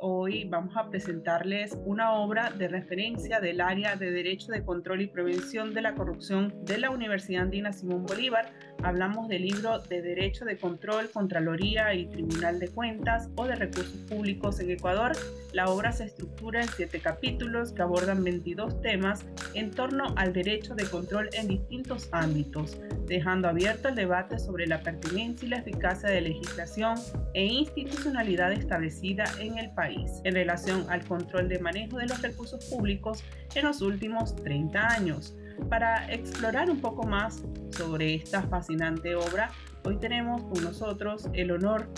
Hoy vamos a presentarles una obra de referencia del área de Derecho de Control y Prevención de la Corrupción de la Universidad Andina Simón Bolívar. Hablamos del libro de Derecho de Control, Contraloría y Tribunal de Cuentas o de Recursos Públicos en Ecuador. La obra se estructura en siete capítulos que abordan 22 temas en torno al derecho de control en distintos ámbitos, dejando abierto el debate sobre la pertinencia y la eficacia de legislación e institucionalidad establecida en el país en relación al control de manejo de los recursos públicos en los últimos 30 años. Para explorar un poco más sobre esta fascinante obra, hoy tenemos con nosotros el honor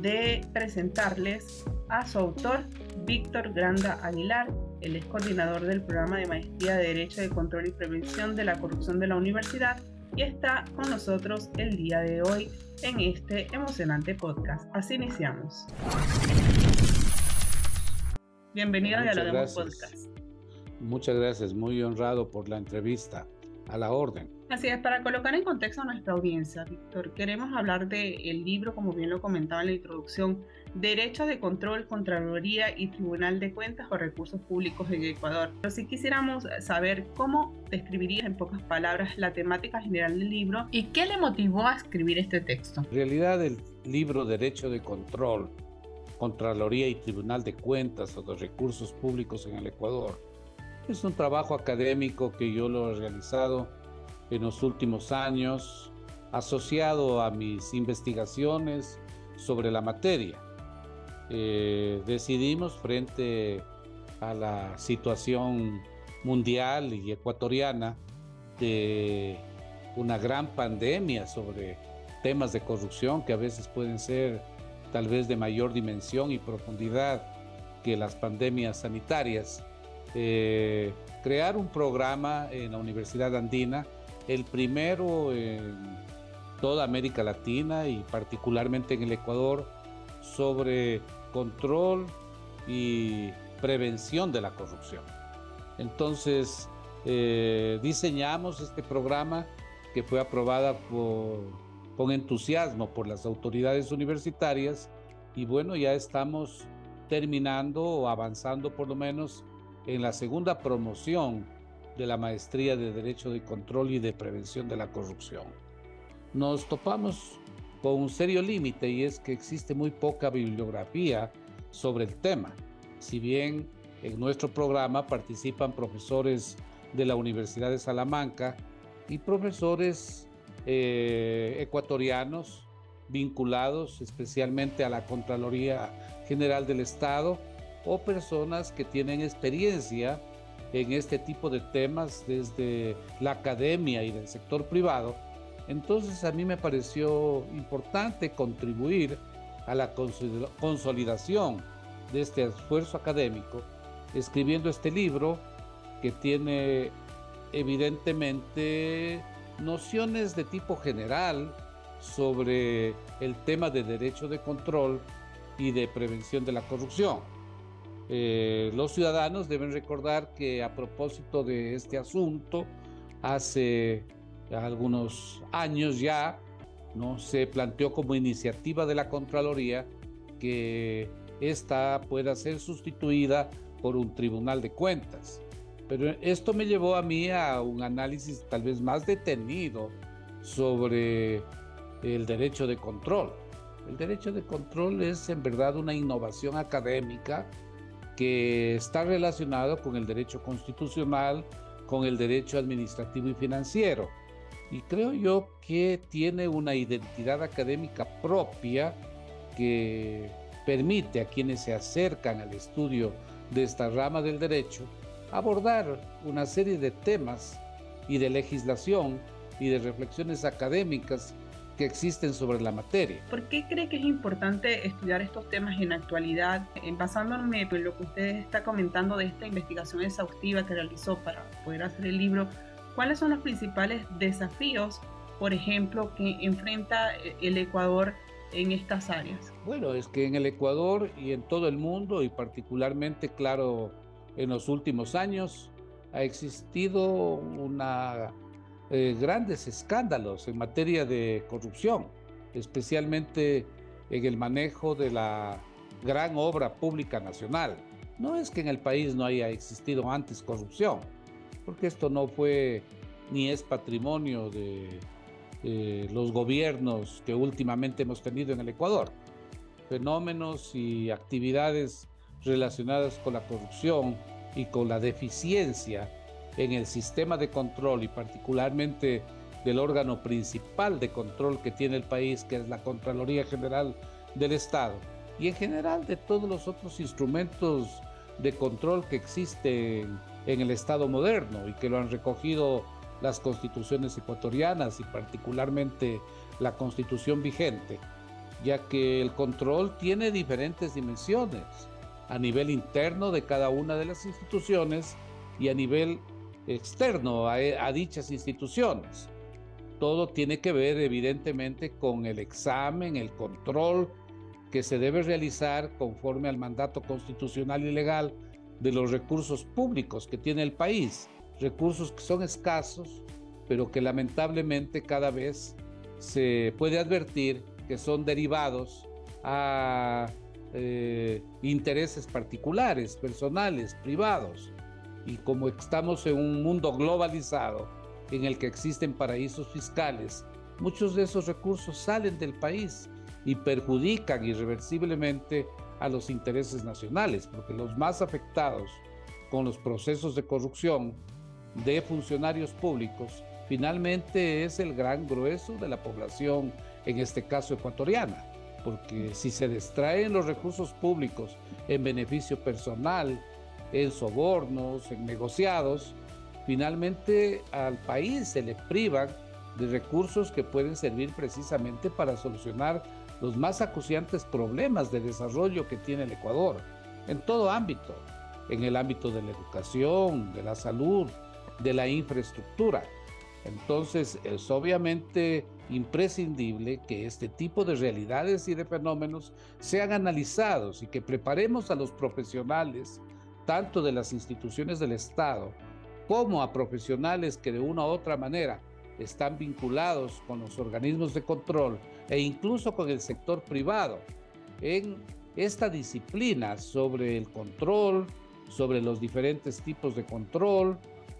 de presentarles a su autor, Víctor Granda Aguilar. Él es coordinador del programa de Maestría de Derecho de Control y Prevención de la Corrupción de la Universidad y está con nosotros el día de hoy en este emocionante podcast. Así iniciamos. Bienvenido a Dialogemos Podcast. Muchas gracias, muy honrado por la entrevista. A la orden. Así es, para colocar en contexto a nuestra audiencia, Víctor, queremos hablar del libro, como bien lo comentaba en la introducción, Derecho de Control, Contraloría y Tribunal de Cuentas o Recursos Públicos en Ecuador. Pero si quisiéramos saber cómo describirías en pocas palabras la temática general del libro y qué le motivó a escribir este texto. En realidad, el libro Derecho de Control, Contraloría y Tribunal de Cuentas o de Recursos Públicos en el Ecuador es un trabajo académico que yo lo he realizado en los últimos años, asociado a mis investigaciones sobre la materia. Eh, decidimos frente a la situación mundial y ecuatoriana de una gran pandemia sobre temas de corrupción que a veces pueden ser tal vez de mayor dimensión y profundidad que las pandemias sanitarias eh, crear un programa en la Universidad Andina, el primero en toda América Latina y particularmente en el Ecuador, sobre control y prevención de la corrupción. Entonces, eh, diseñamos este programa que fue aprobada con entusiasmo por las autoridades universitarias y bueno, ya estamos terminando o avanzando por lo menos en la segunda promoción de la maestría de Derecho de Control y de Prevención de la Corrupción. Nos topamos con un serio límite y es que existe muy poca bibliografía sobre el tema. Si bien en nuestro programa participan profesores de la Universidad de Salamanca y profesores eh, ecuatorianos vinculados especialmente a la Contraloría General del Estado, o personas que tienen experiencia en este tipo de temas desde la academia y del sector privado. Entonces a mí me pareció importante contribuir a la consolidación de este esfuerzo académico escribiendo este libro que tiene evidentemente nociones de tipo general sobre el tema de derecho de control y de prevención de la corrupción. Eh, los ciudadanos deben recordar que a propósito de este asunto, hace algunos años ya, ¿no? se planteó como iniciativa de la Contraloría que esta pueda ser sustituida por un tribunal de cuentas. Pero esto me llevó a mí a un análisis tal vez más detenido sobre el derecho de control. El derecho de control es en verdad una innovación académica que está relacionado con el derecho constitucional con el derecho administrativo y financiero. Y creo yo que tiene una identidad académica propia que permite a quienes se acercan al estudio de esta rama del derecho abordar una serie de temas y de legislación y de reflexiones académicas que existen sobre la materia. ¿Por qué cree que es importante estudiar estos temas en la actualidad? Basándome en lo que usted está comentando de esta investigación exhaustiva que realizó para poder hacer el libro, ¿cuáles son los principales desafíos, por ejemplo, que enfrenta el Ecuador en estas áreas? Bueno, es que en el Ecuador y en todo el mundo, y particularmente, claro, en los últimos años, ha existido una eh, grandes escándalos en materia de corrupción, especialmente en el manejo de la gran obra pública nacional. No es que en el país no haya existido antes corrupción, porque esto no fue ni es patrimonio de los gobiernos que últimamente hemos tenido en el Ecuador. Fenómenos y actividades relacionadas con la corrupción y con la deficiencia en el sistema de control y particularmente del órgano principal de control que tiene el país, que es la Contraloría General del Estado, y en general de todos los otros instrumentos de control que existen en el Estado moderno y que lo han recogido las constituciones ecuatorianas y particularmente la constitución vigente, ya que el control tiene diferentes dimensiones a nivel interno de cada una de las instituciones y a nivel externo a, dichas instituciones. Todo tiene que ver evidentemente con el examen, el control que se debe realizar conforme al mandato constitucional y legal de los recursos públicos que tiene el país, recursos que son escasos, pero que lamentablemente cada vez se puede advertir que son derivados a eh, intereses particulares, personales, privados, y como estamos en un mundo globalizado en el que existen paraísos fiscales, muchos de esos recursos salen del país y perjudican irreversiblemente a los intereses nacionales, porque los más afectados con los procesos de corrupción de funcionarios públicos finalmente es el gran grueso de la población, en este caso ecuatoriana, porque si se distraen los recursos públicos en beneficio personal, en sobornos, en negociados, finalmente al país se le privan de recursos que pueden servir precisamente para solucionar los más acuciantes problemas de desarrollo que tiene el Ecuador, en todo ámbito, en el ámbito de la educación, de la salud, de la infraestructura. Entonces es obviamente imprescindible que este tipo de realidades y de fenómenos sean analizados y que preparemos a los profesionales tanto de las instituciones del Estado como a profesionales que de una u otra manera están vinculados con los organismos de control e incluso con el sector privado en esta disciplina sobre el control, sobre los diferentes tipos de control,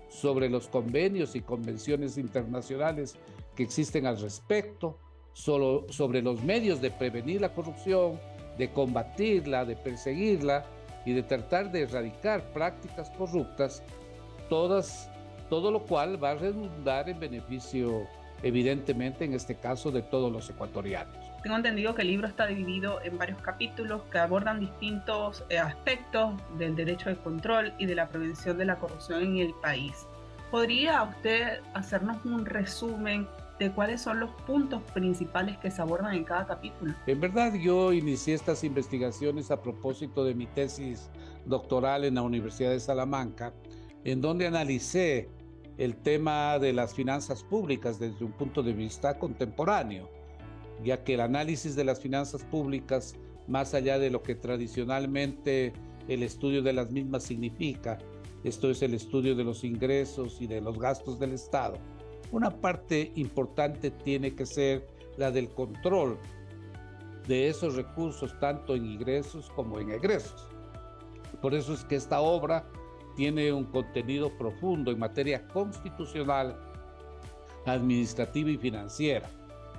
sobre los convenios y convenciones internacionales que existen al respecto, sobre los medios de prevenir la corrupción, de combatirla, de perseguirla y de tratar de erradicar prácticas corruptas, todas, todo lo cual va a redundar en beneficio, evidentemente, en este caso, de todos los ecuatorianos. Tengo entendido que el libro está dividido en varios capítulos que abordan distintos eh, aspectos del derecho de control y de la prevención de la corrupción en el país. ¿Podría usted hacernos un resumen de cuáles son los puntos principales que se abordan en cada capítulo. En verdad yo inicié estas investigaciones a propósito de mi tesis doctoral en la Universidad de Salamanca, en donde analicé el tema de las finanzas públicas desde un punto de vista contemporáneo, ya que el análisis de las finanzas públicas, más allá de lo que tradicionalmente el estudio de las mismas significa, esto es el estudio de los ingresos y de los gastos del Estado, una parte importante tiene que ser la del control de esos recursos, tanto en ingresos como en egresos. Por eso es que esta obra tiene un contenido profundo en materia constitucional, administrativa y financiera.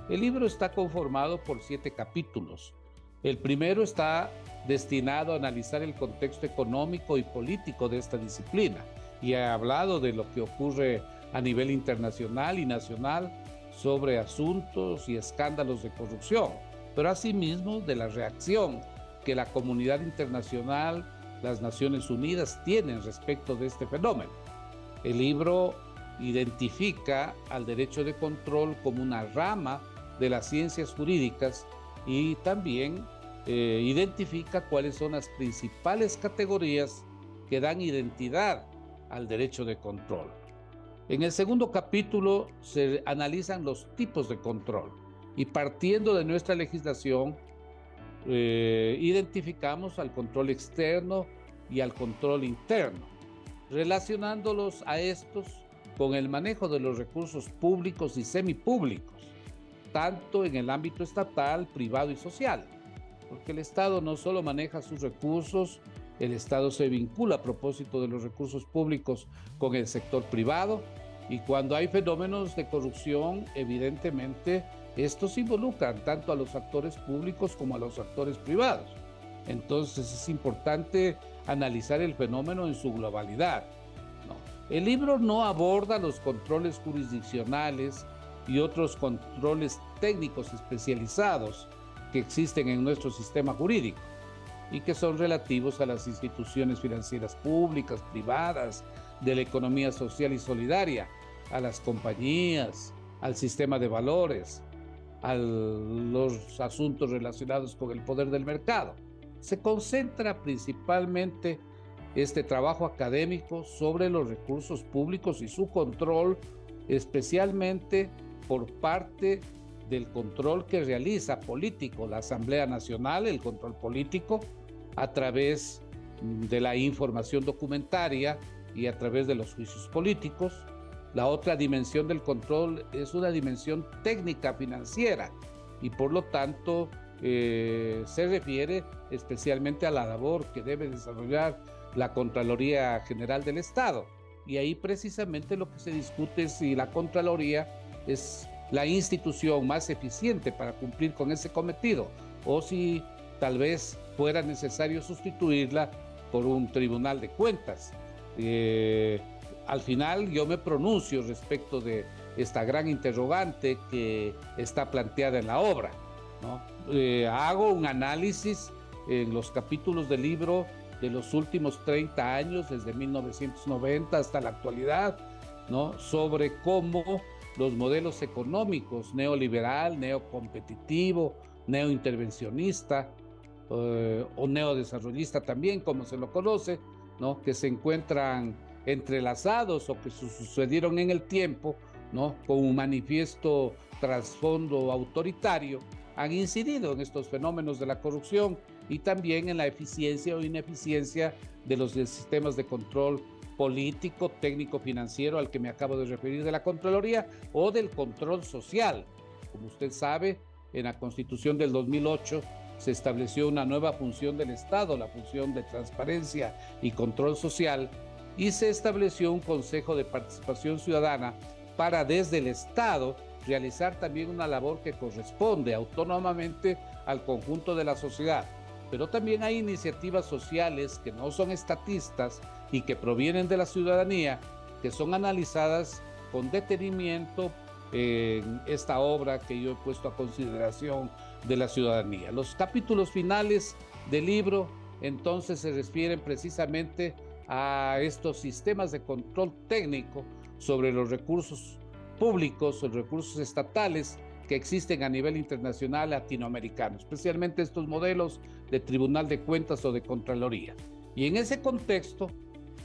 El libro está conformado por siete capítulos. El primero está destinado a analizar el contexto económico y político de esta disciplina y he hablado de lo que ocurre a nivel internacional y nacional sobre asuntos y escándalos de corrupción, pero asimismo de la reacción que la comunidad internacional, las Naciones Unidas tienen respecto de este fenómeno. El libro identifica al derecho de control como una rama de las ciencias jurídicas y también eh, identifica cuáles son las principales categorías que dan identidad al derecho de control. En el segundo capítulo se analizan los tipos de control y partiendo de nuestra legislación eh, identificamos al control externo y al control interno, relacionándolos a estos con el manejo de los recursos públicos y semipúblicos, tanto en el ámbito estatal, privado y social, porque el Estado no solo maneja sus recursos, el Estado se vincula a propósito de los recursos públicos con el sector privado y cuando hay fenómenos de corrupción, evidentemente estos involucran tanto a los actores públicos como a los actores privados. Entonces es importante analizar el fenómeno en su globalidad. El libro no aborda los controles jurisdiccionales y otros controles técnicos especializados que existen en nuestro sistema jurídico y que son relativos a las instituciones financieras públicas, privadas, de la economía social y solidaria, a las compañías, al sistema de valores, a los asuntos relacionados con el poder del mercado. Se concentra principalmente este trabajo académico sobre los recursos públicos y su control, especialmente por parte del control que realiza político la Asamblea Nacional, el control político, a través de la información documentaria y a través de los juicios políticos. La otra dimensión del control es una dimensión técnica financiera y por lo tanto eh, se refiere especialmente a la labor que debe desarrollar la Contraloría General del Estado. Y ahí precisamente lo que se discute es si la Contraloría es la institución más eficiente para cumplir con ese cometido o si tal vez fuera necesario sustituirla por un tribunal de cuentas. Eh, al final yo me pronuncio respecto de esta gran interrogante que está planteada en la obra. Eh, hago un análisis en los capítulos del libro de los últimos 30 años, desde 1990 hasta la actualidad, ¿no? sobre cómo los modelos económicos, neoliberal, neocompetitivo, neointervencionista eh, o neodesarrollista también, como se lo conoce, ¿no? que se encuentran entrelazados o que sucedieron en el tiempo, ¿no? con un manifiesto trasfondo autoritario, han incidido en estos fenómenos de la corrupción y también en la eficiencia o ineficiencia de los sistemas de control político, técnico, financiero al que me acabo de referir de la Contraloría o del control social. Como usted sabe, en la Constitución del 2008 se estableció una nueva función del Estado, la función de transparencia y control social, y se estableció un Consejo de Participación Ciudadana para desde el Estado realizar también una labor que corresponde autónomamente al conjunto de la sociedad. Pero también hay iniciativas sociales que no son estatistas y que provienen de la ciudadanía, que son analizadas con detenimiento en esta obra que yo he puesto a consideración de la ciudadanía. Los capítulos finales del libro entonces se refieren precisamente estos sistemas de control técnico sobre los recursos públicos, los recursos estatales que existen a nivel internacional latinoamericano, especialmente estos modelos de Tribunal de Cuentas o de Contraloría. Y en ese contexto,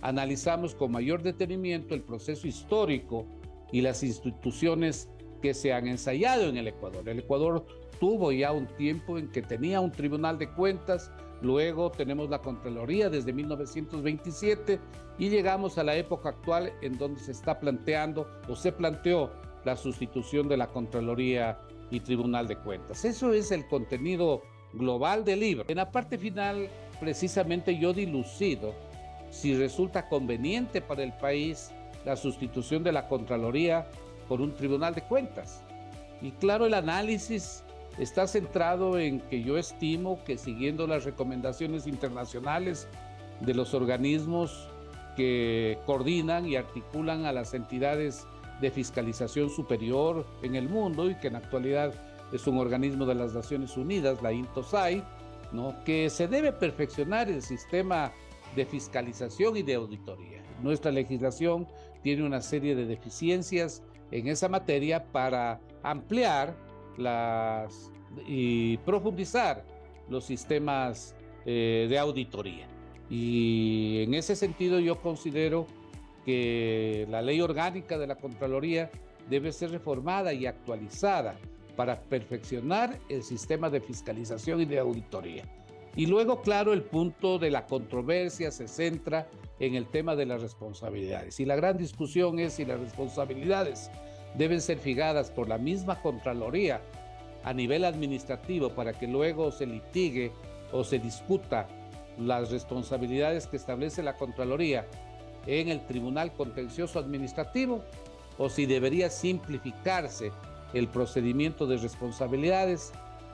analizamos con mayor detenimiento el proceso histórico y las instituciones que se han ensayado en el Ecuador. El Ecuador tuvo ya un tiempo en que tenía un tribunal de cuentas, luego tenemos la Contraloría desde 1927 y llegamos a la época actual en donde se está planteando o se planteó la sustitución de la Contraloría y Tribunal de Cuentas. Eso es el contenido global del libro. En la parte final, precisamente yo dilucido si resulta conveniente para el país la sustitución de la Contraloría por un Tribunal de Cuentas. Y claro, el análisis está centrado en que yo estimo que siguiendo las recomendaciones internacionales de los organismos que coordinan y articulan a las entidades de fiscalización superior en el mundo y que en actualidad es un organismo de las Naciones Unidas, la INTOSAI, ¿no? que se debe perfeccionar el sistema de fiscalización y de auditoría. Nuestra legislación tiene una serie de deficiencias en esa materia para ampliar y profundizar los sistemas eh, de auditoría. Y en ese sentido yo considero que la ley orgánica de la Contraloría debe ser reformada y actualizada para perfeccionar el sistema de fiscalización y de auditoría. Y luego, claro, el punto de la controversia se centra en el tema de las responsabilidades. Y la gran discusión es si las responsabilidades deben ser fijadas por la misma Contraloría a nivel administrativo para que luego se litigue o se discuta las responsabilidades que establece la Contraloría en el Tribunal Contencioso Administrativo o si debería simplificarse el procedimiento de responsabilidades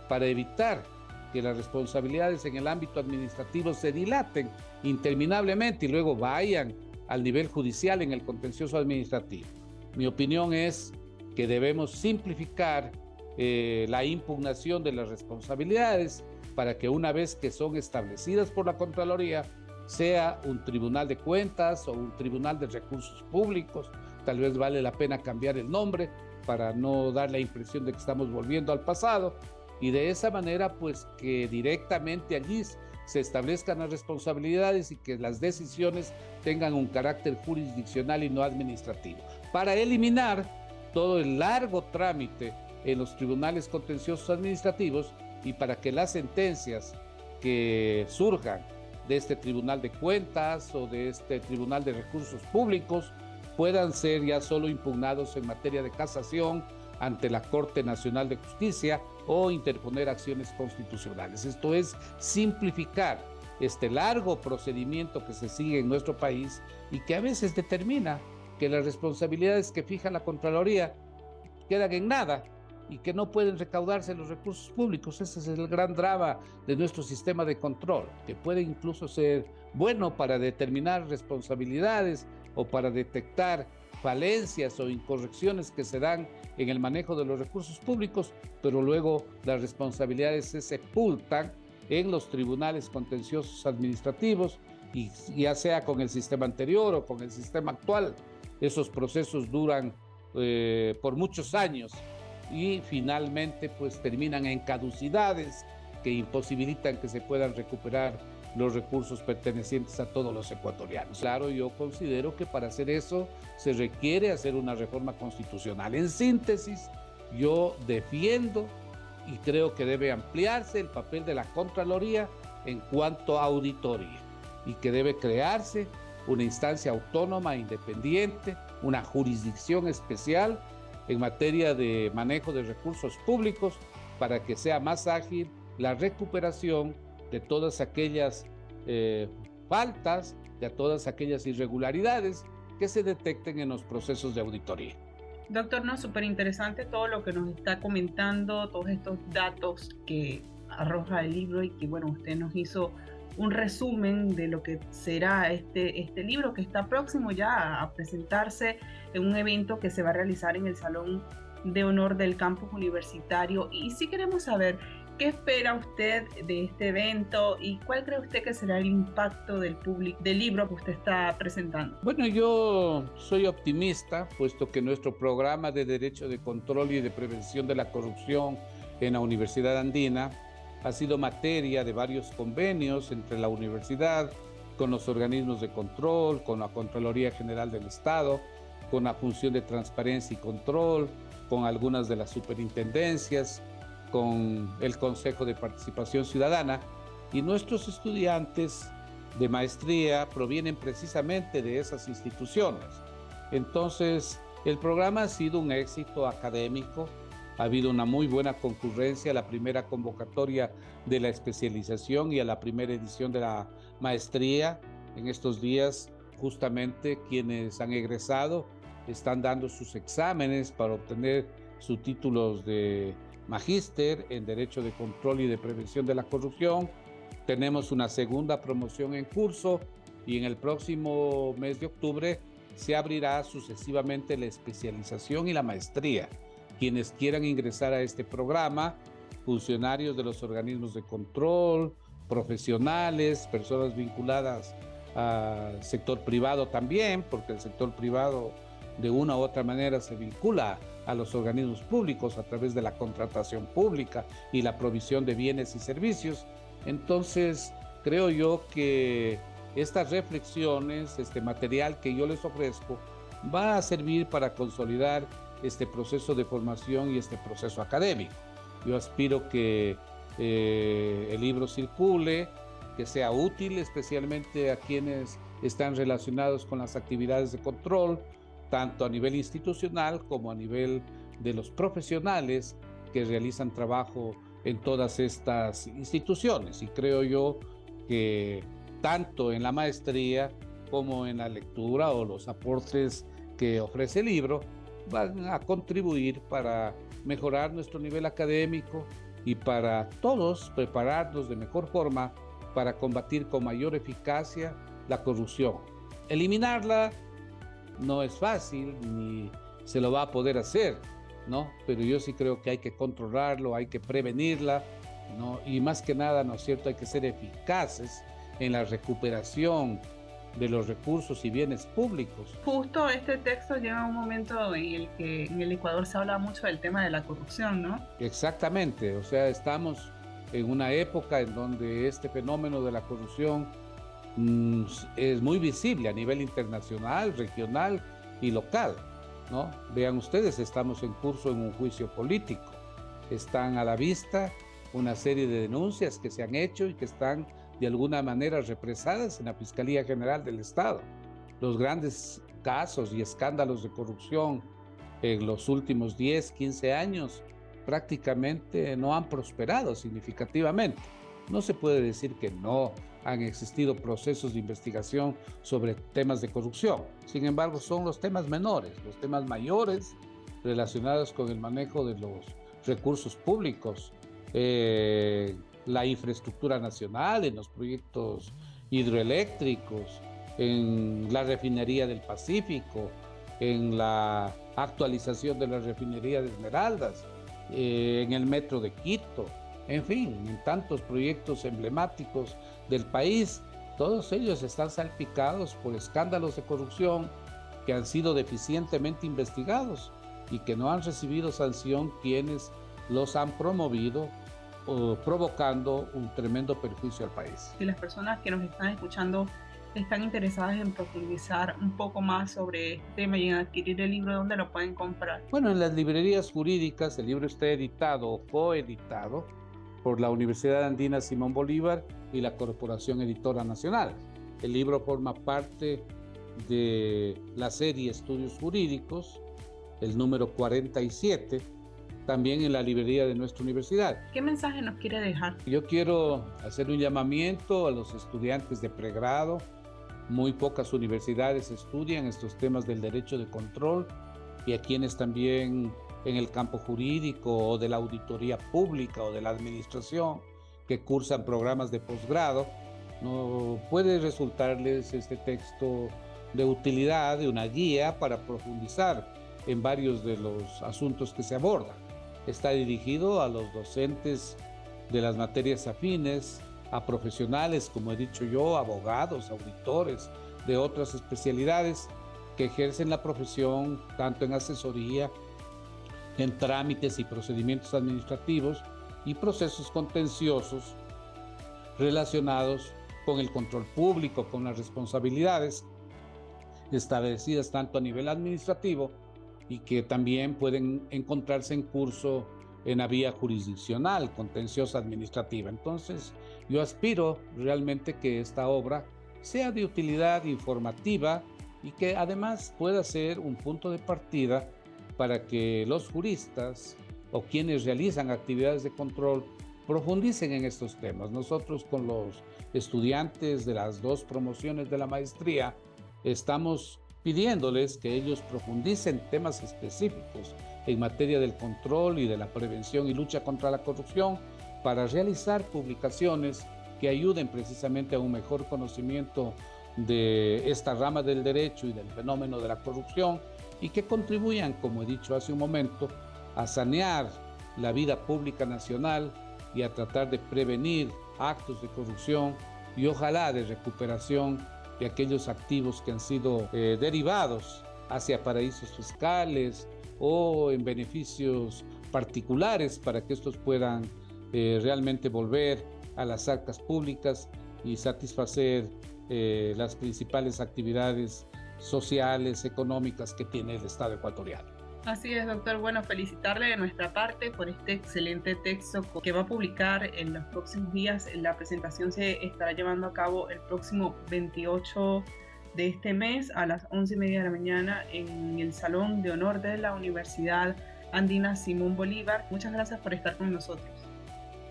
para evitar que las responsabilidades en el ámbito administrativo se dilaten interminablemente y luego vayan al nivel judicial en el contencioso administrativo. Mi opinión es que debemos simplificar eh, la impugnación de las responsabilidades para que una vez que son establecidas por la Contraloría, sea un tribunal de cuentas o un tribunal de recursos públicos, tal vez vale la pena cambiar el nombre para no dar la impresión de que estamos volviendo al pasado y de esa manera pues que directamente allí se establezcan las responsabilidades y que las decisiones tengan un carácter jurisdiccional y no administrativo, para eliminar todo el largo trámite en los tribunales contenciosos administrativos y para que las sentencias que surjan de este Tribunal de Cuentas o de este Tribunal de Recursos Públicos puedan ser ya solo impugnados en materia de casación ante la Corte Nacional de Justicia o interponer acciones constitucionales. Esto es simplificar este largo procedimiento que se sigue en nuestro país y que a veces determina que las responsabilidades que fija la Contraloría quedan en nada y que no pueden recaudarse los recursos públicos. Ese es el gran drama de nuestro sistema de control, que puede incluso ser bueno para determinar responsabilidades o para detectar falencias o incorrecciones que se dan en el manejo de los recursos públicos, pero luego las responsabilidades se sepultan en los tribunales contenciosos administrativos y ya sea con el sistema anterior o con el sistema actual, esos procesos duran eh, por muchos años y finalmente pues terminan en caducidades que imposibilitan que se puedan recuperar los recursos pertenecientes a todos los ecuatorianos. Claro, yo considero que para hacer eso se requiere hacer una reforma constitucional. En síntesis, yo defiendo y creo que debe ampliarse el papel de la Contraloría en cuanto a auditoría y que debe crearse una instancia autónoma, independiente, una jurisdicción especial en materia de manejo de recursos públicos para que sea más ágil la recuperación de todas aquellas eh, faltas, de todas aquellas irregularidades que se detecten en los procesos de auditoría. Doctor, no, súper interesante todo lo que nos está comentando, todos estos datos que arroja el libro y que, bueno, usted nos hizo un resumen de lo que será este, este libro que está próximo ya a presentarse en un evento que se va a realizar en el Salón de Honor del Campus Universitario. Y si queremos saber qué espera usted de este evento y cuál cree usted que será el impacto del público del libro que usted está presentando. Bueno, yo soy optimista, puesto que nuestro programa de Derecho de Control y de Prevención de la Corrupción en la Universidad Andina ha sido materia de varios convenios entre la universidad, con los organismos de control, con la Contraloría General del Estado, con la función de transparencia y control, con algunas de las superintendencias, con el Consejo de Participación Ciudadana y nuestros estudiantes de maestría provienen precisamente de esas instituciones. Entonces, el programa ha sido un éxito académico, ha habido una muy buena concurrencia a la primera convocatoria de la especialización y a la primera edición de la maestría. En estos días, justamente quienes han egresado están dando sus exámenes para obtener sus títulos de magíster en Derecho de Control y de Prevención de la Corrupción. Tenemos una segunda promoción en curso y en el próximo mes de octubre se abrirá sucesivamente la especialización y la maestría. Quienes quieran ingresar a este programa, funcionarios de los organismos de control, profesionales, personas vinculadas al sector privado también, porque el sector privado de una u otra manera se vincula a los organismos públicos a través de la contratación pública y la provisión de bienes y servicios. Entonces, creo yo que estas reflexiones, este material que yo les ofrezco, va a servir para consolidar este proceso de formación y este proceso académico. Yo aspiro que eh, el libro circule, que sea útil especialmente a quienes están relacionados con las actividades de control, tanto a nivel institucional como a nivel de los profesionales que realizan trabajo en todas estas instituciones. Y creo yo que tanto en la maestría como en la lectura o los aportes que ofrece el libro van a contribuir para mejorar nuestro nivel académico y para todos prepararnos de mejor forma para combatir con mayor eficacia la corrupción. Eliminarla no es fácil ni se lo va a poder hacer, ¿no? Pero yo sí creo que hay que controlarlo, hay que prevenirla, ¿no? Y más que nada, ¿no es cierto?, hay que ser eficaces en la recuperación de los recursos y bienes públicos. Justo este texto llega a un momento en el que en el Ecuador se habla mucho del tema de la corrupción, ¿no? Exactamente, o sea, estamos en una época en donde este fenómeno de la corrupción es muy visible a nivel internacional, regional y local, ¿no? Vean ustedes, estamos en curso en un juicio político, están a la vista una serie de denuncias que se han hecho y que están de alguna manera represadas en la Fiscalía General del Estado. Los grandes casos y escándalos de corrupción en los últimos 10, 15 años prácticamente no han prosperado significativamente. No se puede decir que no han existido procesos de investigación sobre temas de corrupción. Sin embargo, son los temas menores, los temas mayores relacionados con el manejo de los recursos públicos, eh, la infraestructura nacional, en los proyectos hidroeléctricos, en la refinería del Pacífico, en la actualización de la refinería de Esmeraldas, eh, en el metro de Quito, en fin, en tantos proyectos emblemáticos del país, todos ellos están salpicados por escándalos de corrupción que han sido deficientemente investigados y que no han recibido sanción quienes los han promovido provocando un tremendo perjuicio al país. Si las personas que nos están escuchando están interesadas en profundizar un poco más sobre este tema y en adquirir el libro, ¿dónde lo pueden comprar? Bueno, en las librerías jurídicas, el libro está editado o coeditado por la Universidad Andina Simón Bolívar y la Corporación Editora Nacional. El libro forma parte de la serie Estudios Jurídicos, el número 47, también en la librería de nuestra universidad. ¿Qué mensaje nos quiere dejar? Yo quiero hacer un llamamiento a los estudiantes de pregrado. Muy pocas universidades estudian estos temas del derecho de control y a quienes también en el campo jurídico o de la auditoría pública o de la administración que cursan programas de posgrado, no puede resultarles este texto de utilidad, de una guía para profundizar en varios de los asuntos que se abordan. Está dirigido a los docentes de las materias afines, a profesionales, como he dicho yo, abogados, auditores de otras especialidades que ejercen la profesión tanto en asesoría, en trámites y procedimientos administrativos y procesos contenciosos relacionados con el control público, con las responsabilidades establecidas tanto a nivel administrativo y que también pueden encontrarse en curso en la vía jurisdiccional, contenciosa administrativa. Entonces, yo aspiro realmente que esta obra sea de utilidad informativa y que además pueda ser un punto de partida para que los juristas o quienes realizan actividades de control profundicen en estos temas. Nosotros con los estudiantes de las dos promociones de la maestría estamos pidiéndoles que ellos profundicen temas específicos en materia del control y de la prevención y lucha contra la corrupción para realizar publicaciones que ayuden precisamente a un mejor conocimiento de esta rama del derecho y del fenómeno de la corrupción y que contribuyan, como he dicho hace un momento, a sanear la vida pública nacional y a tratar de prevenir actos de corrupción y ojalá de recuperación de aquellos activos que han sido eh, derivados hacia paraísos fiscales o en beneficios particulares para que estos puedan eh, realmente volver a las arcas públicas y satisfacer eh, las principales actividades sociales, económicas que tiene el Estado ecuatoriano. Así es, doctor. Bueno, felicitarle de nuestra parte por este excelente texto que va a publicar en los próximos días. La presentación se estará llevando a cabo el próximo 28 de este mes a las 11 y media de la mañana en el Salón de Honor de la Universidad Andina Simón Bolívar. Muchas gracias por estar con nosotros.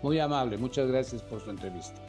Muy amable, muchas gracias por su entrevista.